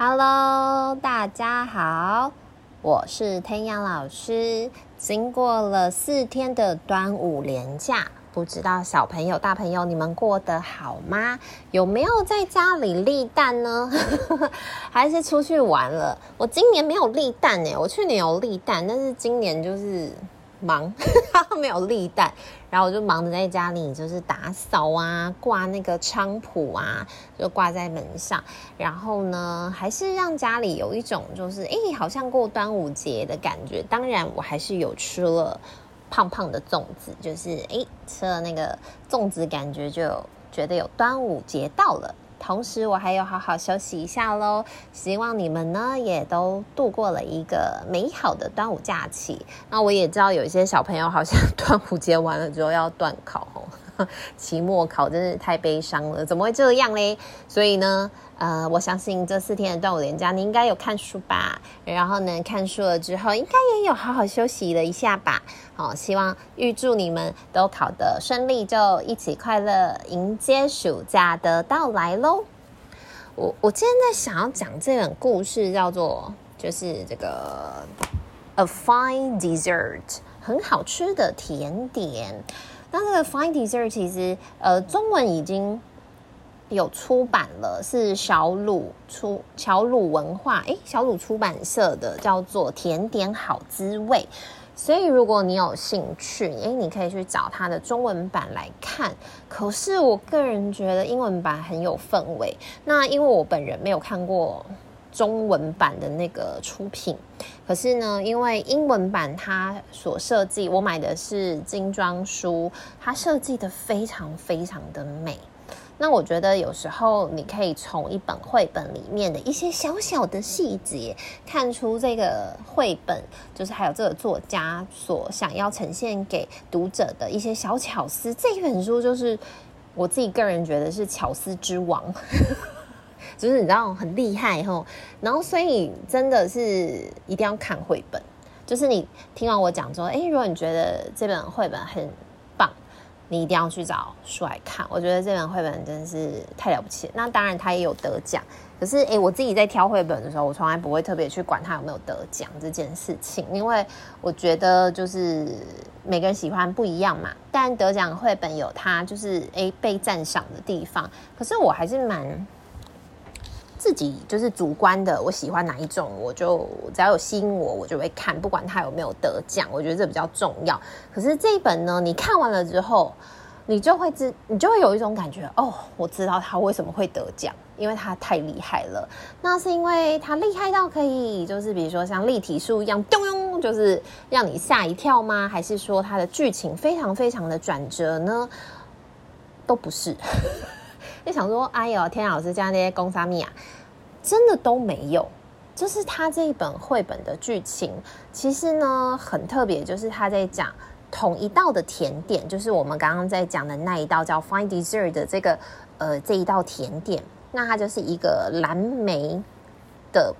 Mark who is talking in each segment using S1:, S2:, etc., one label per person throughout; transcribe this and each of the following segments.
S1: Hello，大家好，我是天阳老师。经过了四天的端午连假，不知道小朋友、大朋友你们过得好吗？有没有在家里立蛋呢？还是出去玩了？我今年没有立蛋诶，我去年有立蛋，但是今年就是。忙，没有立蛋，然后我就忙着在家里，就是打扫啊，挂那个菖蒲啊，就挂在门上。然后呢，还是让家里有一种就是，诶，好像过端午节的感觉。当然，我还是有吃了胖胖的粽子，就是诶，吃了那个粽子，感觉就觉得有端午节到了。同时，我还有好好休息一下喽。希望你们呢也都度过了一个美好的端午假期。那我也知道有一些小朋友好像 端午节完了之后要断考哦，期末考真是太悲伤了，怎么会这样嘞？所以呢。呃，我相信这四天的端午连假，你应该有看书吧？然后呢，看书了之后，应该也有好好休息了一下吧？好，希望预祝你们都考得顺利，就一起快乐迎接暑假的到来喽！我我今天在想要讲这本故事，叫做就是这个 A Fine Dessert，很好吃的甜点。那这个 Fine Dessert 其实呃，中文已经。有出版了，是小鲁出小鲁文化，诶，小鲁出版社的叫做《甜点好滋味》，所以如果你有兴趣，诶，你可以去找它的中文版来看。可是我个人觉得英文版很有氛围。那因为我本人没有看过中文版的那个出品，可是呢，因为英文版它所设计，我买的是精装书，它设计的非常非常的美。那我觉得有时候你可以从一本绘本里面的一些小小的细节，看出这个绘本就是还有这个作家所想要呈现给读者的一些小巧思。这一本书就是我自己个人觉得是巧思之王，就是你知道很厉害吼。然后所以真的是一定要看绘本，就是你听完我讲说，诶，如果你觉得这本绘本很棒。你一定要去找书来看，我觉得这本绘本真是太了不起。那当然，它也有得奖。可是，诶，我自己在挑绘本的时候，我从来不会特别去管它有没有得奖这件事情，因为我觉得就是每个人喜欢不一样嘛。但得奖绘本有它就是诶被赞赏的地方，可是我还是蛮。自己就是主观的，我喜欢哪一种，我就只要有吸引我，我就会看，不管它有没有得奖，我觉得这比较重要。可是这一本呢，你看完了之后，你就会知，你就会有一种感觉，哦，我知道他为什么会得奖，因为他太厉害了。那是因为他厉害到可以，就是比如说像立体书一样，咚咚，就是让你吓一跳吗？还是说它的剧情非常非常的转折呢？都不是。就想说，哎呦，天老师家那些公沙米啊，真的都没有。就是他这一本绘本的剧情，其实呢很特别，就是他在讲同一道的甜点，就是我们刚刚在讲的那一道叫 Fine Dessert 的这个呃这一道甜点，那它就是一个蓝莓的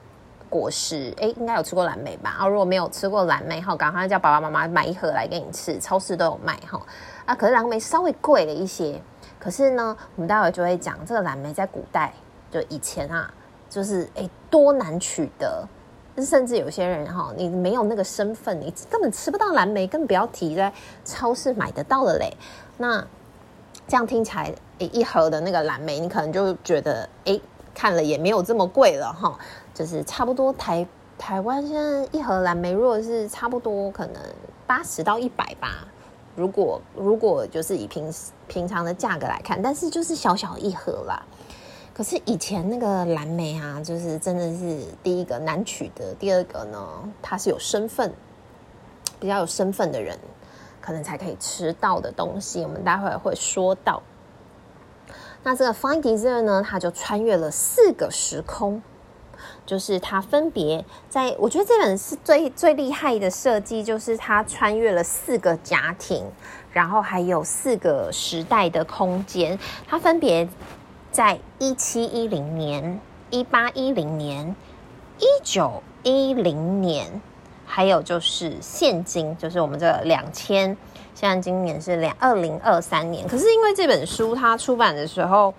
S1: 果实。哎，应该有吃过蓝莓吧？啊，如果没有吃过蓝莓，哈，赶快叫爸爸妈妈买一盒来给你吃，超市都有卖哈。啊，可是蓝莓稍微贵了一些。可是呢，我们待会就会讲这个蓝莓在古代，就以前啊，就是诶多难取得，甚至有些人哈，你没有那个身份，你根本吃不到蓝莓，更不要提在超市买得到了嘞。那这样听起来，诶一盒的那个蓝莓，你可能就觉得，诶看了也没有这么贵了哈，就是差不多台台湾现在一盒蓝莓，如果是差不多可能八十到一百吧。如果如果就是以平平常的价格来看，但是就是小小一盒啦。可是以前那个蓝莓啊，就是真的是第一个难取得，第二个呢，它是有身份，比较有身份的人可能才可以吃到的东西。我们待会儿会说到。那这个 Fine Dessert 呢，它就穿越了四个时空。就是它分别在，我觉得这本是最最厉害的设计，就是它穿越了四个家庭，然后还有四个时代的空间。它分别在一七一零年、一八一零年、一九一零年，还有就是现今，就是我们这两千，现在今年是两二零二三年。可是因为这本书它出版的时候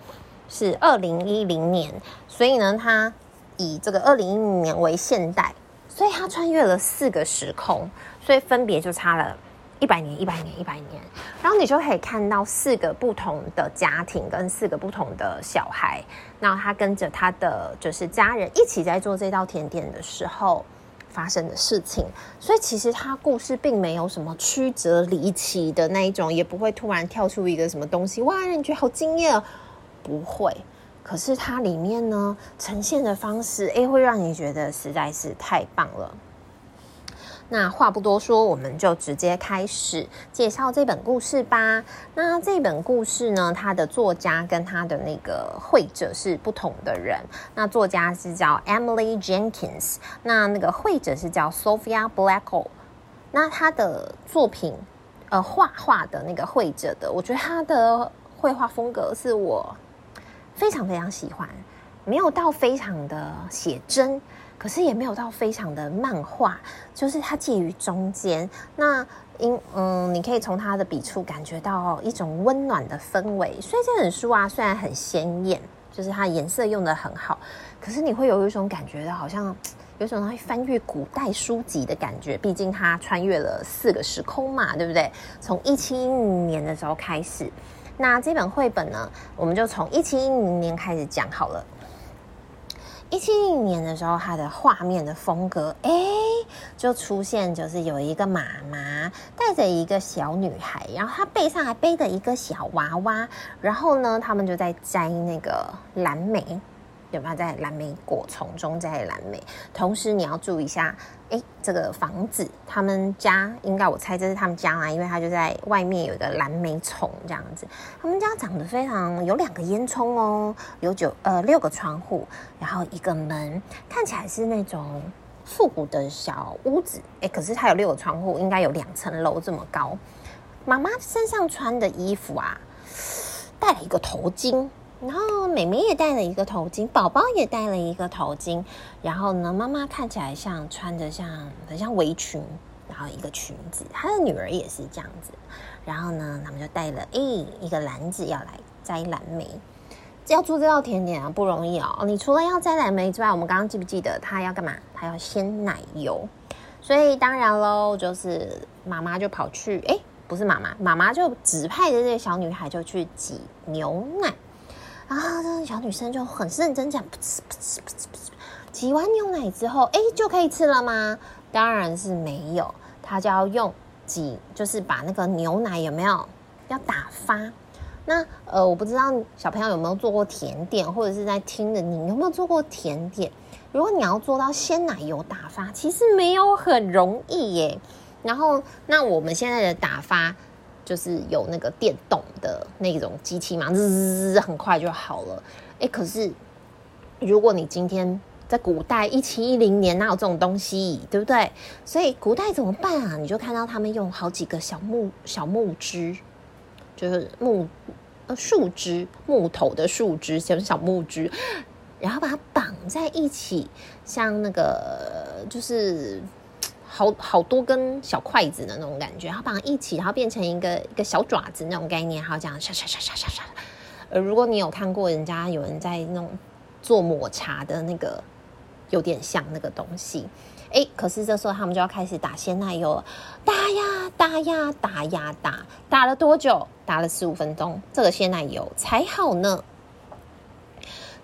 S1: 是二零一零年，所以呢它。以这个二零一零年为现代，所以他穿越了四个时空，所以分别就差了一百年、一百年、一百年。然后你就可以看到四个不同的家庭跟四个不同的小孩，然后他跟着他的就是家人一起在做这道甜点的时候发生的事情。所以其实他故事并没有什么曲折离奇的那一种，也不会突然跳出一个什么东西，哇，你觉得好惊艳，不会。可是它里面呢，呈现的方式，诶，会让你觉得实在是太棒了。那话不多说，我们就直接开始介绍这本故事吧。那这本故事呢，它的作家跟他的那个绘者是不同的人。那作家是叫 Emily Jenkins，那那个绘者是叫 Sophia Blackall。那他的作品，呃，画画的那个绘者的，我觉得他的绘画风格是我。非常非常喜欢，没有到非常的写真，可是也没有到非常的漫画，就是它介于中间。那因嗯，你可以从它的笔触感觉到一种温暖的氛围。所以这本书啊，虽然很鲜艳，就是它颜色用得很好，可是你会有一种感觉到好像有种会翻阅古代书籍的感觉。毕竟它穿越了四个时空嘛，对不对？从一七一五年的时候开始。那这本绘本呢，我们就从一七一零年开始讲好了。一七一零年的时候，它的画面的风格，哎，就出现就是有一个妈妈带着一个小女孩，然后她背上还背着一个小娃娃，然后呢，他们就在摘那个蓝莓。有没有在蓝莓果丛中摘蓝莓？同时你要注意一下，哎，这个房子，他们家应该我猜这是他们家啊，因为他就在外面有一个蓝莓丛这样子。他们家长得非常，有两个烟囱哦，有九呃六个窗户，然后一个门，看起来是那种复古的小屋子。哎，可是它有六个窗户，应该有两层楼这么高。妈妈身上穿的衣服啊，戴了一个头巾。然后妹妹也戴了一个头巾，宝宝也戴了一个头巾。然后呢，妈妈看起来像穿着像很像围裙，然后一个裙子。她的女儿也是这样子。然后呢，他们就带了诶一个篮子要来摘蓝莓。要做这道甜点啊，不容易哦。你除了要摘蓝莓之外，我们刚刚记不记得她要干嘛？她要鲜奶油。所以当然喽，就是妈妈就跑去，诶，不是妈妈，妈妈就指派的这个小女孩就去挤牛奶。然后这小女生就很认真讲，噗呲噗呲噗呲噗呲，挤完牛奶之后，哎，就可以吃了吗？当然是没有，她就要用挤，就是把那个牛奶有没有要打发？那呃，我不知道小朋友有没有做过甜点，或者是在听的你有没有做过甜点？如果你要做到鲜奶油打发，其实没有很容易耶。然后，那我们现在的打发。就是有那个电动的那种机器嘛，滋，很快就好了。哎，可是如果你今天在古代一七一零年哪有这种东西，对不对？所以古代怎么办啊？你就看到他们用好几个小木小木枝，就是木呃树枝，木头的树枝，像小木枝，然后把它绑在一起，像那个就是。好好多根小筷子的那种感觉，然后把它一起，然后变成一个一个小爪子那种概念，然后这样刷刷刷刷刷刷。呃，如果你有看过人家有人在那种做抹茶的那个，有点像那个东西。哎，可是这时候他们就要开始打鲜奶油了，打呀打呀打呀打，打了多久？打了十五分钟，这个鲜奶油才好呢。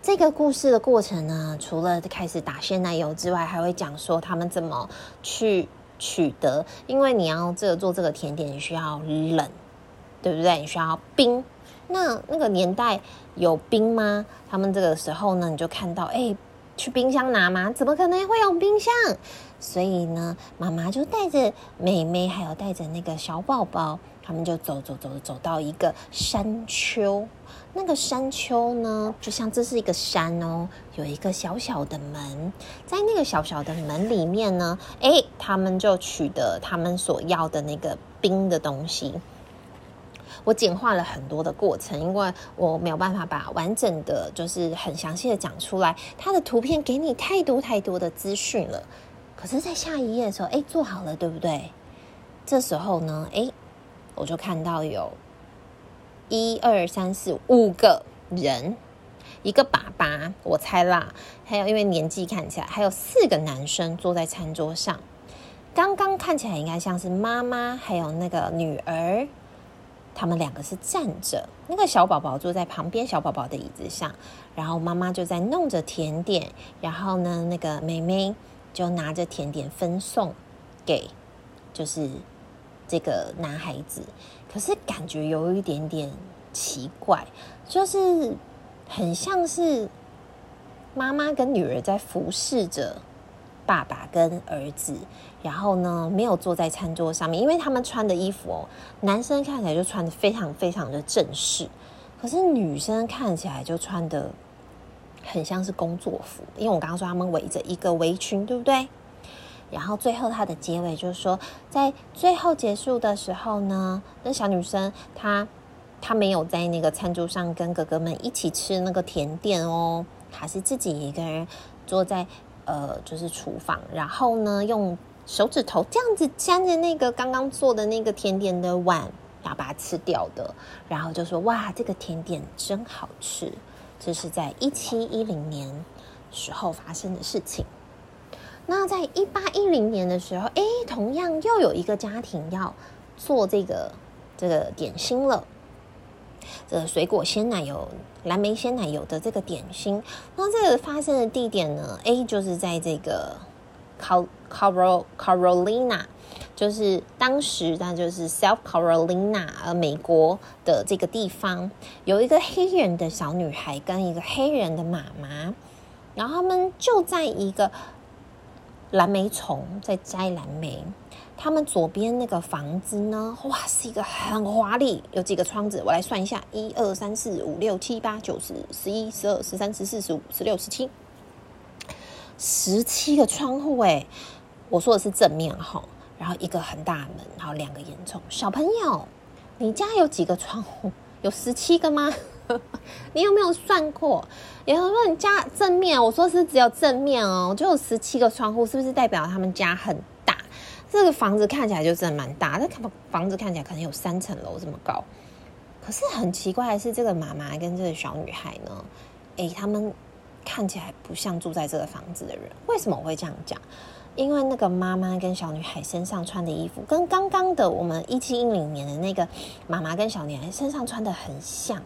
S1: 这个故事的过程呢，除了开始打鲜奶油之外，还会讲说他们怎么去取得。因为你要这个做这个甜点，你需要冷，对不对？你需要冰。那那个年代有冰吗？他们这个时候呢，你就看到，哎，去冰箱拿吗？怎么可能会有冰箱？所以呢，妈妈就带着妹妹，还有带着那个小宝宝，他们就走走走走到一个山丘。那个山丘呢，就像这是一个山哦，有一个小小的门，在那个小小的门里面呢，哎，他们就取得他们所要的那个冰的东西。我简化了很多的过程，因为我没有办法把完整的，就是很详细的讲出来。它的图片给你太多太多的资讯了。可是，在下一页的时候，哎，做好了，对不对？这时候呢，哎，我就看到有。一二三四五个人，一个爸爸，我猜啦，还有因为年纪看起来还有四个男生坐在餐桌上。刚刚看起来应该像是妈妈还有那个女儿，他们两个是站着，那个小宝宝坐在旁边小宝宝的椅子上，然后妈妈就在弄着甜点，然后呢，那个妹妹就拿着甜点分送给就是这个男孩子，可是感觉有一点点奇怪，就是。很像是妈妈跟女儿在服侍着爸爸跟儿子，然后呢，没有坐在餐桌上面，因为他们穿的衣服哦，男生看起来就穿得非常非常的正式，可是女生看起来就穿得很像是工作服，因为我刚刚说他们围着一个围裙，对不对？然后最后他的结尾就是说，在最后结束的时候呢，那小女生她。她没有在那个餐桌上跟哥哥们一起吃那个甜点哦，她是自己一个人坐在呃，就是厨房，然后呢，用手指头这样子沾着那个刚刚做的那个甜点的碗，然后把它吃掉的，然后就说：“哇，这个甜点真好吃。”这是在一七一零年时候发生的事情。那在一八一零年的时候，哎，同样又有一个家庭要做这个这个点心了。这个水果鲜奶油、蓝莓鲜奶油的这个点心，那这个发生的地点呢？A 就是在这个 Car Carolina，就是当时那就是 South Carolina，呃，美国的这个地方，有一个黑人的小女孩跟一个黑人的妈妈，然后他们就在一个蓝莓丛在摘蓝莓。他们左边那个房子呢？哇，是一个很华丽，有几个窗子？我来算一下：一二三四五六七八九十十一十二十三十四十五十六十七，十七个窗户哎！我说的是正面哈，然后一个很大门，然后两个烟囱。小朋友，你家有几个窗户？有十七个吗？你有没有算过？有人说你家正面，我说是只有正面哦，就有十七个窗户，是不是代表他们家很大？这个房子看起来就真的蛮大，那房子看起来可能有三层楼这么高。可是很奇怪的是，这个妈妈跟这个小女孩呢，诶，他们看起来不像住在这个房子的人。为什么我会这样讲？因为那个妈妈跟小女孩身上穿的衣服，跟刚刚的我们一七一零年的那个妈妈跟小女孩身上穿的很像。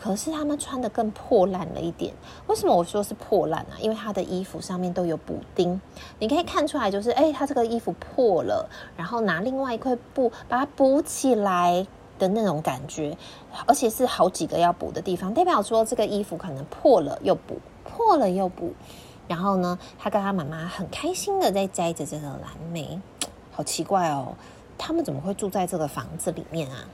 S1: 可是他们穿的更破烂了一点。为什么我说是破烂啊？因为他的衣服上面都有补丁，你可以看出来，就是哎，他这个衣服破了，然后拿另外一块布把它补起来的那种感觉，而且是好几个要补的地方，代表说这个衣服可能破了又补，破了又补。然后呢，他跟他妈妈很开心的在摘着这个蓝莓，好奇怪哦，他们怎么会住在这个房子里面啊？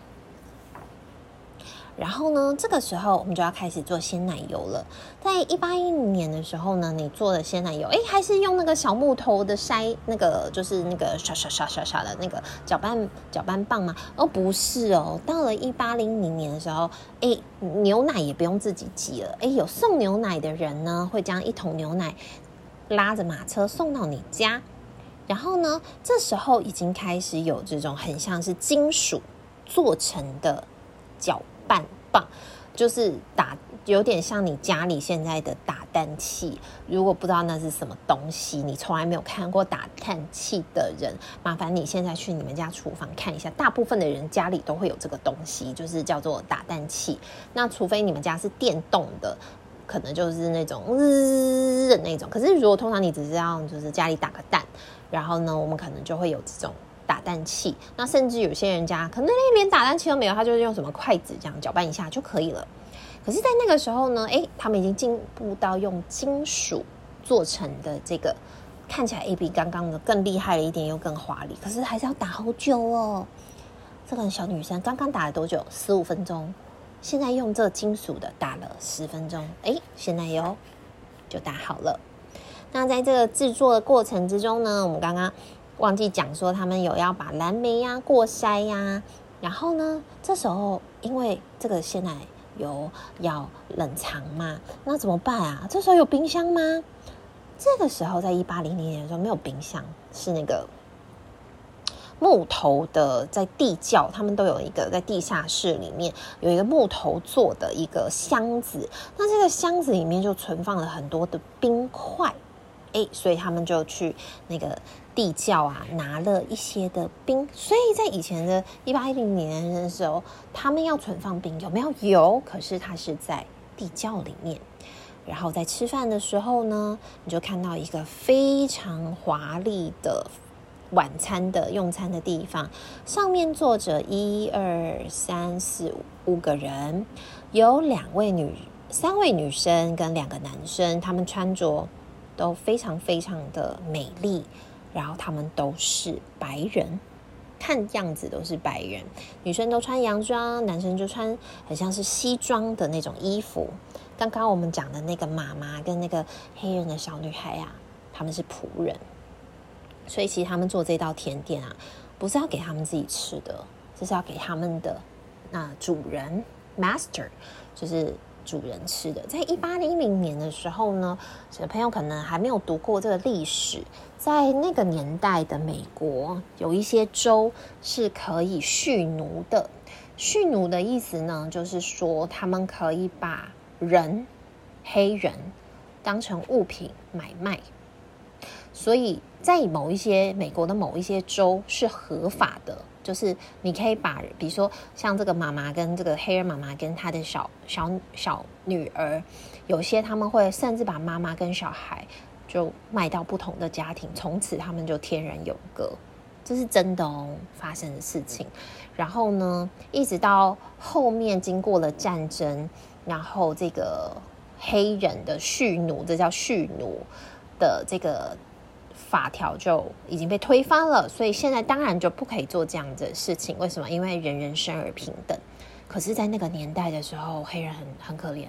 S1: 然后呢，这个时候我们就要开始做鲜奶油了。在一八一零年的时候呢，你做的鲜奶油，哎，还是用那个小木头的筛，那个就是那个刷刷刷刷刷的那个搅拌搅拌棒吗？哦，不是哦。到了一八零零年的时候，哎，牛奶也不用自己挤了，哎，有送牛奶的人呢，会将一桶牛奶拉着马车送到你家。然后呢，这时候已经开始有这种很像是金属做成的搅。拌棒就是打，有点像你家里现在的打蛋器。如果不知道那是什么东西，你从来没有看过打蛋器的人，麻烦你现在去你们家厨房看一下。大部分的人家里都会有这个东西，就是叫做打蛋器。那除非你们家是电动的，可能就是那种日的那种。可是如果通常你只是要就是家里打个蛋，然后呢，我们可能就会有这种。打蛋器，那甚至有些人家可能连打蛋器都没有，他就是用什么筷子这样搅拌一下就可以了。可是，在那个时候呢，诶，他们已经进步到用金属做成的这个，看起来诶比刚刚的更厉害了一点，又更华丽。可是还是要打好久哦。这个小女生刚刚打了多久？十五分钟。现在用这金属的打了十分钟，诶，鲜奶油就打好了。那在这个制作的过程之中呢，我们刚刚。忘记讲说，他们有要把蓝莓呀过筛呀，然后呢，这时候因为这个鲜奶油要冷藏嘛，那怎么办啊？这时候有冰箱吗？这个时候在一八零零年的时候没有冰箱，是那个木头的在地窖，他们都有一个在地下室里面有一个木头做的一个箱子，那这个箱子里面就存放了很多的冰块，哎，所以他们就去那个地窖啊拿了一些的冰，所以在以前的一八一零年的时候，他们要存放冰有没有？有，可是它是在地窖里面。然后在吃饭的时候呢，你就看到一个非常华丽的晚餐的用餐的地方，上面坐着一二三四五个人，有两位女、三位女生跟两个男生，他们穿着都非常非常的美丽，然后他们都是白人，看样子都是白人，女生都穿洋装，男生就穿很像是西装的那种衣服。刚刚我们讲的那个妈妈跟那个黑人的小女孩啊，他们是仆人，所以其实他们做这道甜点啊，不是要给他们自己吃的，这是要给他们的那主人 master，就是主人吃的。在一八零零年的时候呢，小朋友可能还没有读过这个历史，在那个年代的美国，有一些州是可以蓄奴的。蓄奴的意思呢，就是说他们可以把人，黑人当成物品买卖，所以在某一些美国的某一些州是合法的，就是你可以把，比如说像这个妈妈跟这个黑人妈妈跟她的小小小女儿，有些他们会甚至把妈妈跟小孩就卖到不同的家庭，从此他们就天人永隔，这是真的哦，发生的事情。然后呢，一直到后面经过了战争。然后这个黑人的蓄奴，这叫蓄奴的这个法条就已经被推翻了，所以现在当然就不可以做这样的事情。为什么？因为人人生而平等。可是，在那个年代的时候，黑人很很可怜，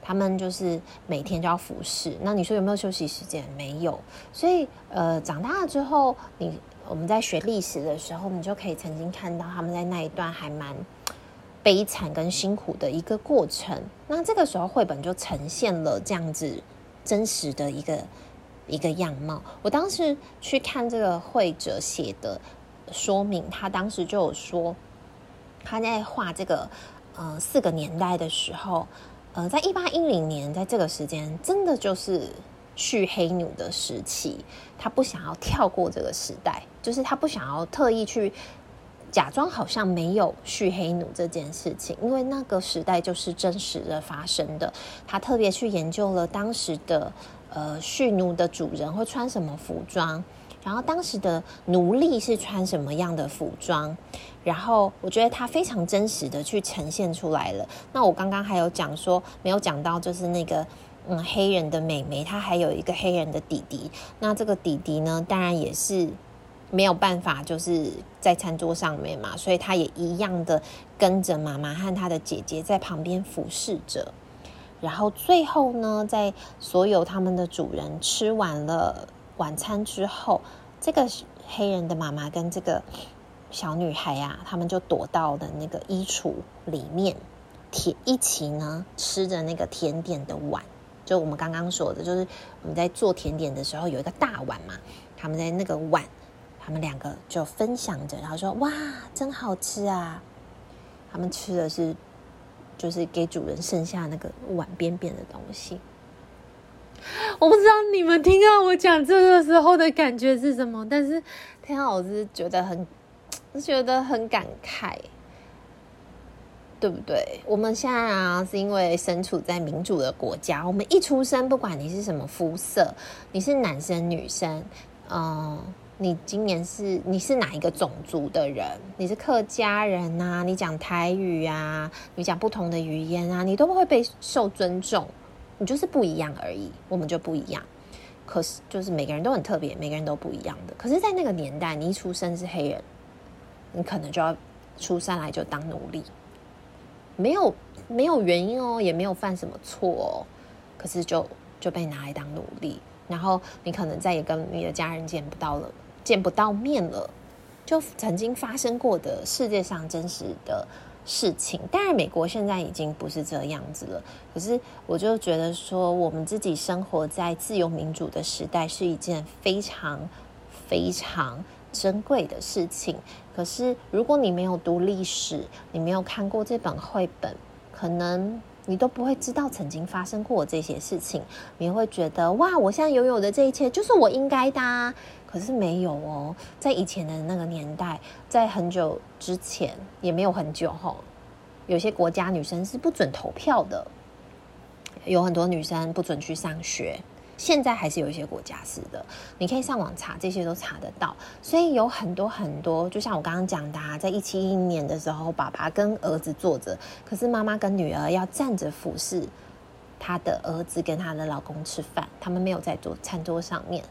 S1: 他们就是每天就要服侍。那你说有没有休息时间？没有。所以，呃，长大了之后，你我们在学历史的时候，你就可以曾经看到他们在那一段还蛮。悲惨跟辛苦的一个过程，那这个时候绘本就呈现了这样子真实的一个一个样貌。我当时去看这个绘者写的说明，他当时就有说，他在画这个呃四个年代的时候，呃，在一八一零年，在这个时间，真的就是蓄黑奴的时期，他不想要跳过这个时代，就是他不想要特意去。假装好像没有蓄黑奴这件事情，因为那个时代就是真实的发生的。他特别去研究了当时的呃蓄奴的主人会穿什么服装，然后当时的奴隶是穿什么样的服装，然后我觉得他非常真实的去呈现出来了。那我刚刚还有讲说没有讲到，就是那个嗯黑人的妹妹，她还有一个黑人的弟弟。那这个弟弟呢，当然也是。没有办法，就是在餐桌上面嘛，所以他也一样的跟着妈妈和他的姐姐在旁边服侍着。然后最后呢，在所有他们的主人吃完了晚餐之后，这个黑人的妈妈跟这个小女孩啊，他们就躲到了那个衣橱里面，甜一起呢吃着那个甜点的碗。就我们刚刚说的，就是我们在做甜点的时候有一个大碗嘛，他们在那个碗。他们两个就分享着，然后说：“哇，真好吃啊！”他们吃的是，就是给主人剩下那个碗边边的东西。我不知道你们听到我讲这个时候的感觉是什么，但是天啊，我是觉得很，觉得很感慨，对不对？我们现在啊，是因为身处在民主的国家，我们一出生，不管你是什么肤色，你是男生女生，嗯。你今年是你是哪一个种族的人？你是客家人啊？你讲台语啊？你讲不同的语言啊？你都不会被受尊重。你就是不一样而已，我们就不一样。可是就是每个人都很特别，每个人都不一样的。可是，在那个年代，你一出生是黑人，你可能就要出生来就当奴隶，没有没有原因哦，也没有犯什么错哦，可是就就被拿来当奴隶，然后你可能再也跟你的家人见不到了。见不到面了，就曾经发生过的世界上真实的事情。当然，美国现在已经不是这样子了。可是，我就觉得说，我们自己生活在自由民主的时代，是一件非常非常珍贵的事情。可是如果你没有读历史，你没有看过这本绘本，可能你都不会知道曾经发生过这些事情。你会觉得哇，我现在拥有的这一切就是我应该的啊。可是没有哦，在以前的那个年代，在很久之前也没有很久吼，有些国家女生是不准投票的，有很多女生不准去上学。现在还是有一些国家是的，你可以上网查，这些都查得到。所以有很多很多，就像我刚刚讲的，在一七一一年的时候，爸爸跟儿子坐着，可是妈妈跟女儿要站着俯视他的儿子跟他的老公吃饭，他们没有在桌餐桌上面。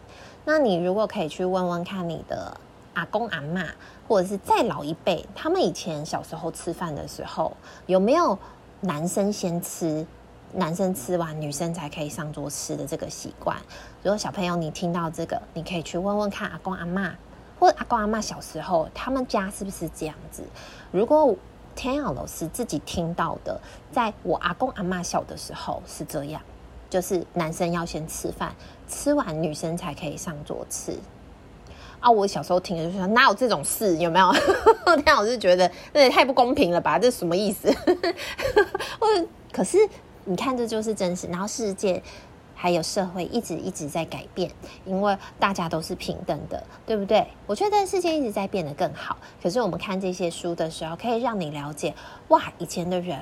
S1: 那你如果可以去问问看你的阿公阿嬷，或者是再老一辈，他们以前小时候吃饭的时候，有没有男生先吃，男生吃完女生才可以上桌吃的这个习惯？如果小朋友你听到这个，你可以去问问看阿公阿嬷，或者阿公阿嬷小时候他们家是不是这样子？如果天耀老师自己听到的，在我阿公阿嬷小的时候是这样。就是男生要先吃饭，吃完女生才可以上桌吃。啊，我小时候听的就是说哪有这种事？有没有？天，我就觉得那也太不公平了吧？这什么意思？我可是你看，这就是真实。然后世界还有社会一直一直在改变，因为大家都是平等的，对不对？我觉得世界一直在变得更好。可是我们看这些书的时候，可以让你了解，哇，以前的人。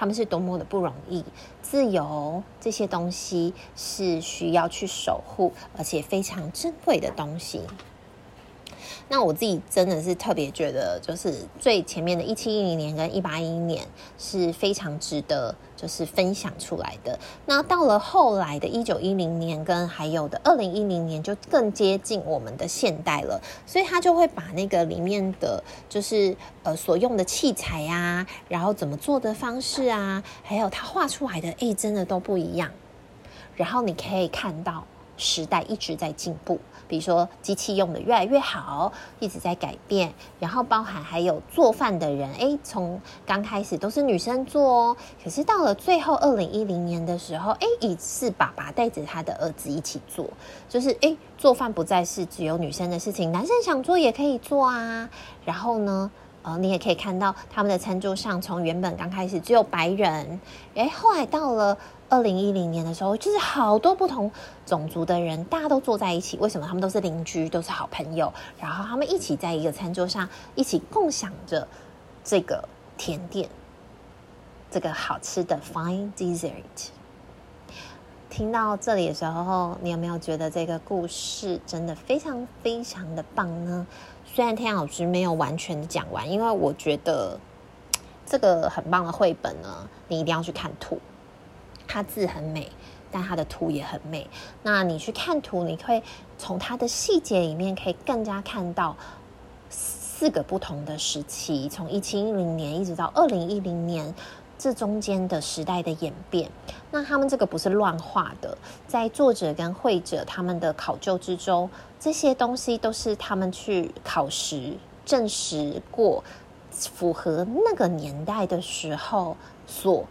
S1: 他们是多么的不容易，自由这些东西是需要去守护，而且非常珍贵的东西。那我自己真的是特别觉得，就是最前面的一七一零年跟一八一一年是非常值得就是分享出来的。那到了后来的一九一零年跟还有的二零一零年，就更接近我们的现代了。所以他就会把那个里面的，就是呃所用的器材啊，然后怎么做的方式啊，还有他画出来的，哎，真的都不一样。然后你可以看到时代一直在进步。比如说，机器用的越来越好，一直在改变。然后包含还有做饭的人，诶，从刚开始都是女生做哦，可是到了最后二零一零年的时候，诶，已是爸爸带着他的儿子一起做，就是诶，做饭不再是只有女生的事情，男生想做也可以做啊。然后呢，呃，你也可以看到他们的餐桌上，从原本刚开始只有白人，诶，后来到了。二零一零年的时候，就是好多不同种族的人，大家都坐在一起。为什么？他们都是邻居，都是好朋友。然后他们一起在一个餐桌上，一起共享着这个甜点，这个好吃的 fine dessert。听到这里的时候，你有没有觉得这个故事真的非常非常的棒呢？虽然天老师没有完全讲完，因为我觉得这个很棒的绘本呢，你一定要去看图。它字很美，但它的图也很美。那你去看图，你会从它的细节里面可以更加看到四个不同的时期，从一七一零年一直到二零一零年，这中间的时代的演变。那他们这个不是乱画的，在作者跟绘者他们的考究之中，这些东西都是他们去考实证实过，符合那个年代的时候所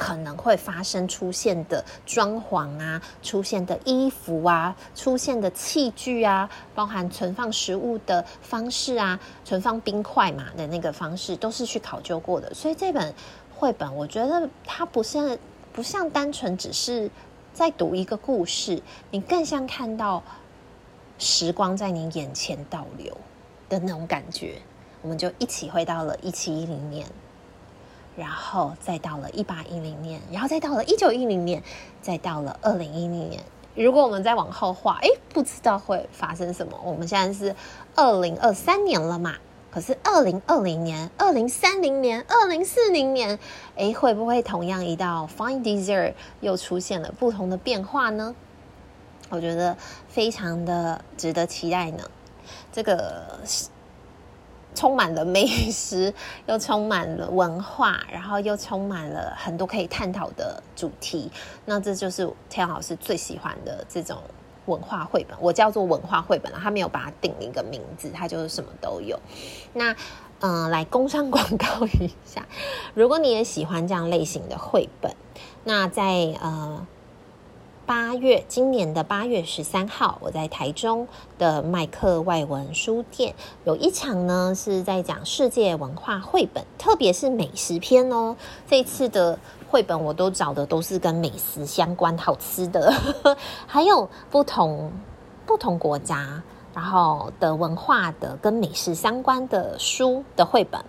S1: 可能会发生出现的装潢啊，出现的衣服啊，出现的器具啊，包含存放食物的方式啊，存放冰块嘛的那个方式，都是去考究过的。所以这本绘本，我觉得它不像不像单纯只是在读一个故事，你更像看到时光在你眼前倒流的那种感觉。我们就一起回到了一七一零年。然后再到了一八一零年，然后再到了一九一零年，再到了二零一零年。如果我们再往后画，哎，不知道会发生什么。我们现在是二零二三年了嘛？可是二零二零年、二零三零年、二零四零年，哎，会不会同样一道 Fine Dessert 又出现了不同的变化呢？我觉得非常的值得期待呢。这个。充满了美食，又充满了文化，然后又充满了很多可以探讨的主题。那这就是天老师最喜欢的这种文化绘本，我叫做文化绘本了。他没有把它定一个名字，他就是什么都有。那嗯、呃，来工商广告一下，如果你也喜欢这样类型的绘本，那在呃。八月，今年的八月十三号，我在台中的麦克外文书店有一场呢，是在讲世界文化绘本，特别是美食篇哦。这次的绘本我都找的都是跟美食相关、好吃的，还有不同不同国家。然后的文化的跟美食相关的书的绘本，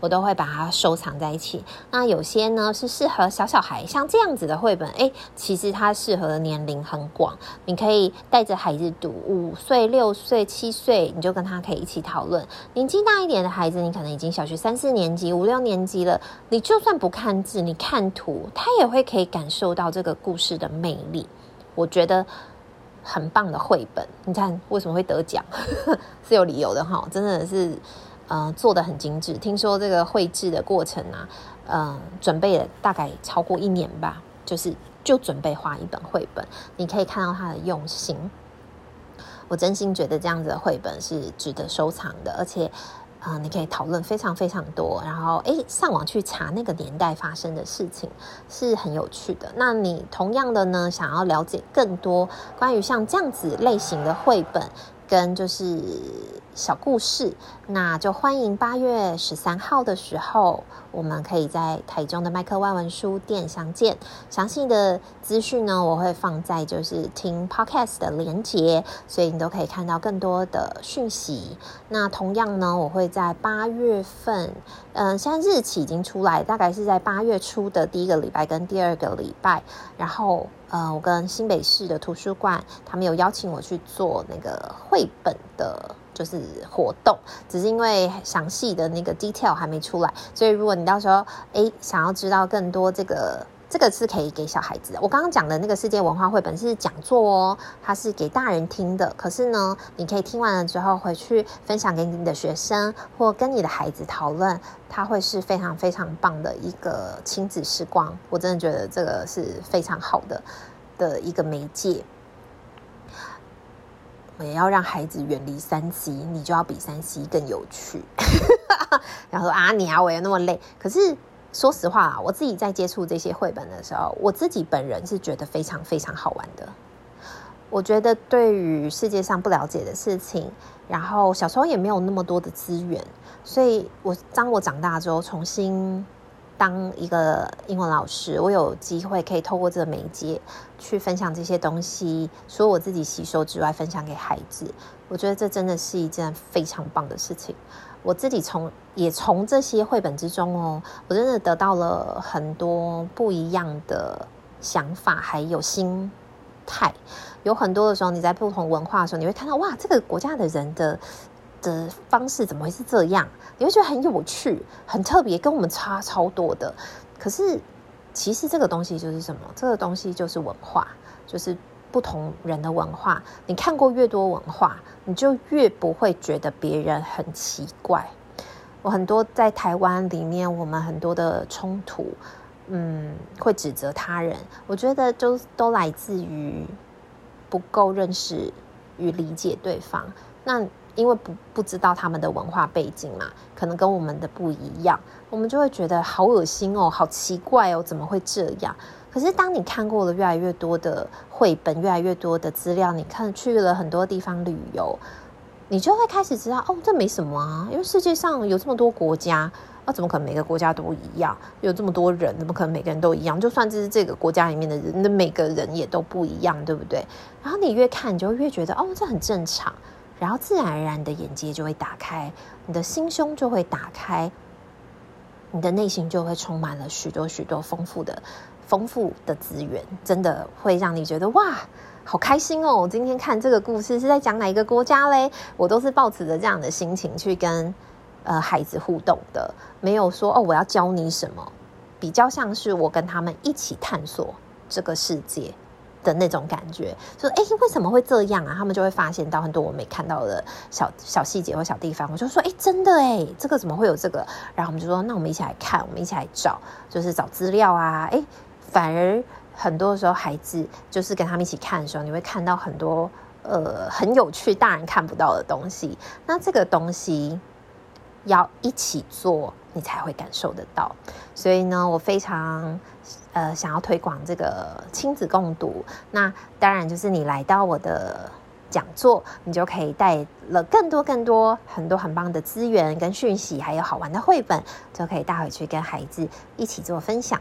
S1: 我都会把它收藏在一起。那有些呢是适合小小孩，像这样子的绘本，诶，其实它适合的年龄很广，你可以带着孩子读，五岁、六岁、七岁，你就跟他可以一起讨论。年纪大一点的孩子，你可能已经小学三四年级、五六年级了，你就算不看字，你看图，他也会可以感受到这个故事的魅力。我觉得。很棒的绘本，你看为什么会得奖，是有理由的哈，真的是，呃，做得很精致。听说这个绘制的过程啊，呃，准备了大概超过一年吧，就是就准备画一本绘本，你可以看到他的用心。我真心觉得这样子的绘本是值得收藏的，而且。啊、你可以讨论非常非常多，然后诶，上网去查那个年代发生的事情是很有趣的。那你同样的呢，想要了解更多关于像这样子类型的绘本，跟就是。小故事，那就欢迎八月十三号的时候，我们可以在台中的麦克外文书店相见。详细的资讯呢，我会放在就是听 podcast 的连结，所以你都可以看到更多的讯息。那同样呢，我会在八月份，嗯、现在日期已经出来，大概是在八月初的第一个礼拜跟第二个礼拜，然后呃，我跟新北市的图书馆，他们有邀请我去做那个绘本的。就是活动，只是因为详细的那个 detail 还没出来，所以如果你到时候诶想要知道更多，这个这个是可以给小孩子的。我刚刚讲的那个世界文化绘本是讲座哦，它是给大人听的。可是呢，你可以听完了之后回去分享给你的学生或跟你的孩子讨论，它会是非常非常棒的一个亲子时光。我真的觉得这个是非常好的的一个媒介。我也要让孩子远离三 C，你就要比三 C 更有趣。然后说啊，你啊，我也那么累。可是说实话啊，我自己在接触这些绘本的时候，我自己本人是觉得非常非常好玩的。我觉得对于世界上不了解的事情，然后小时候也没有那么多的资源，所以我当我长大之后重新。当一个英文老师，我有机会可以透过这个媒介去分享这些东西，除了我自己吸收之外，分享给孩子。我觉得这真的是一件非常棒的事情。我自己从也从这些绘本之中哦，我真的得到了很多不一样的想法，还有心态。有很多的时候，你在不同文化的时候，你会看到哇，这个国家的人的。的方式怎么会是这样？你会觉得很有趣、很特别，跟我们差超多的。可是，其实这个东西就是什么？这个东西就是文化，就是不同人的文化。你看过越多文化，你就越不会觉得别人很奇怪。我很多在台湾里面，我们很多的冲突，嗯，会指责他人。我觉得就都来自于不够认识与理解对方。那因为不不知道他们的文化背景嘛，可能跟我们的不一样，我们就会觉得好恶心哦，好奇怪哦，怎么会这样？可是当你看过了越来越多的绘本，越来越多的资料，你看去了很多地方旅游，你就会开始知道哦，这没什么啊，因为世界上有这么多国家，啊，怎么可能每个国家都一样？有这么多人，怎么可能每个人都一样？就算这是这个国家里面的人，那每个人也都不一样，对不对？然后你越看，你就越觉得哦，这很正常。然后自然而然的眼界就会打开，你的心胸就会打开，你的内心就会充满了许多许多丰富的、丰富的资源，真的会让你觉得哇，好开心哦！今天看这个故事是在讲哪一个国家嘞？我都是抱持着这样的心情去跟呃孩子互动的，没有说哦我要教你什么，比较像是我跟他们一起探索这个世界。的那种感觉，说哎，为什么会这样啊？他们就会发现到很多我没看到的小小细节或小地方。我就说，哎，真的哎，这个怎么会有这个？然后我们就说，那我们一起来看，我们一起来找，就是找资料啊。哎，反而很多时候孩子就是跟他们一起看的时候，你会看到很多呃很有趣大人看不到的东西。那这个东西要一起做，你才会感受得到。所以呢，我非常呃想要推广这个亲子共读。那当然就是你来到我的讲座，你就可以带了更多更多很多很棒的资源跟讯息，还有好玩的绘本，就可以带回去跟孩子一起做分享。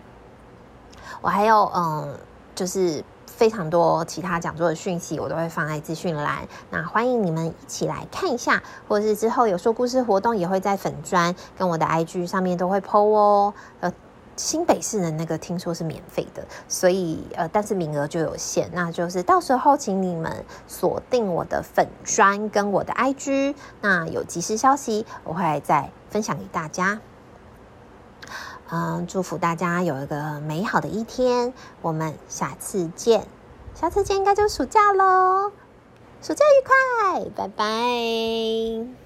S1: 我还有嗯，就是。非常多其他讲座的讯息，我都会放在资讯栏。那欢迎你们一起来看一下，或者是之后有说故事活动，也会在粉专跟我的 IG 上面都会 po 哦。呃，新北市的那个听说是免费的，所以呃，但是名额就有限，那就是到时候请你们锁定我的粉专跟我的 IG，那有即时消息我会再分享给大家。嗯，祝福大家有一个美好的一天，我们下次见。下次见应该就暑假喽，暑假愉快，拜拜。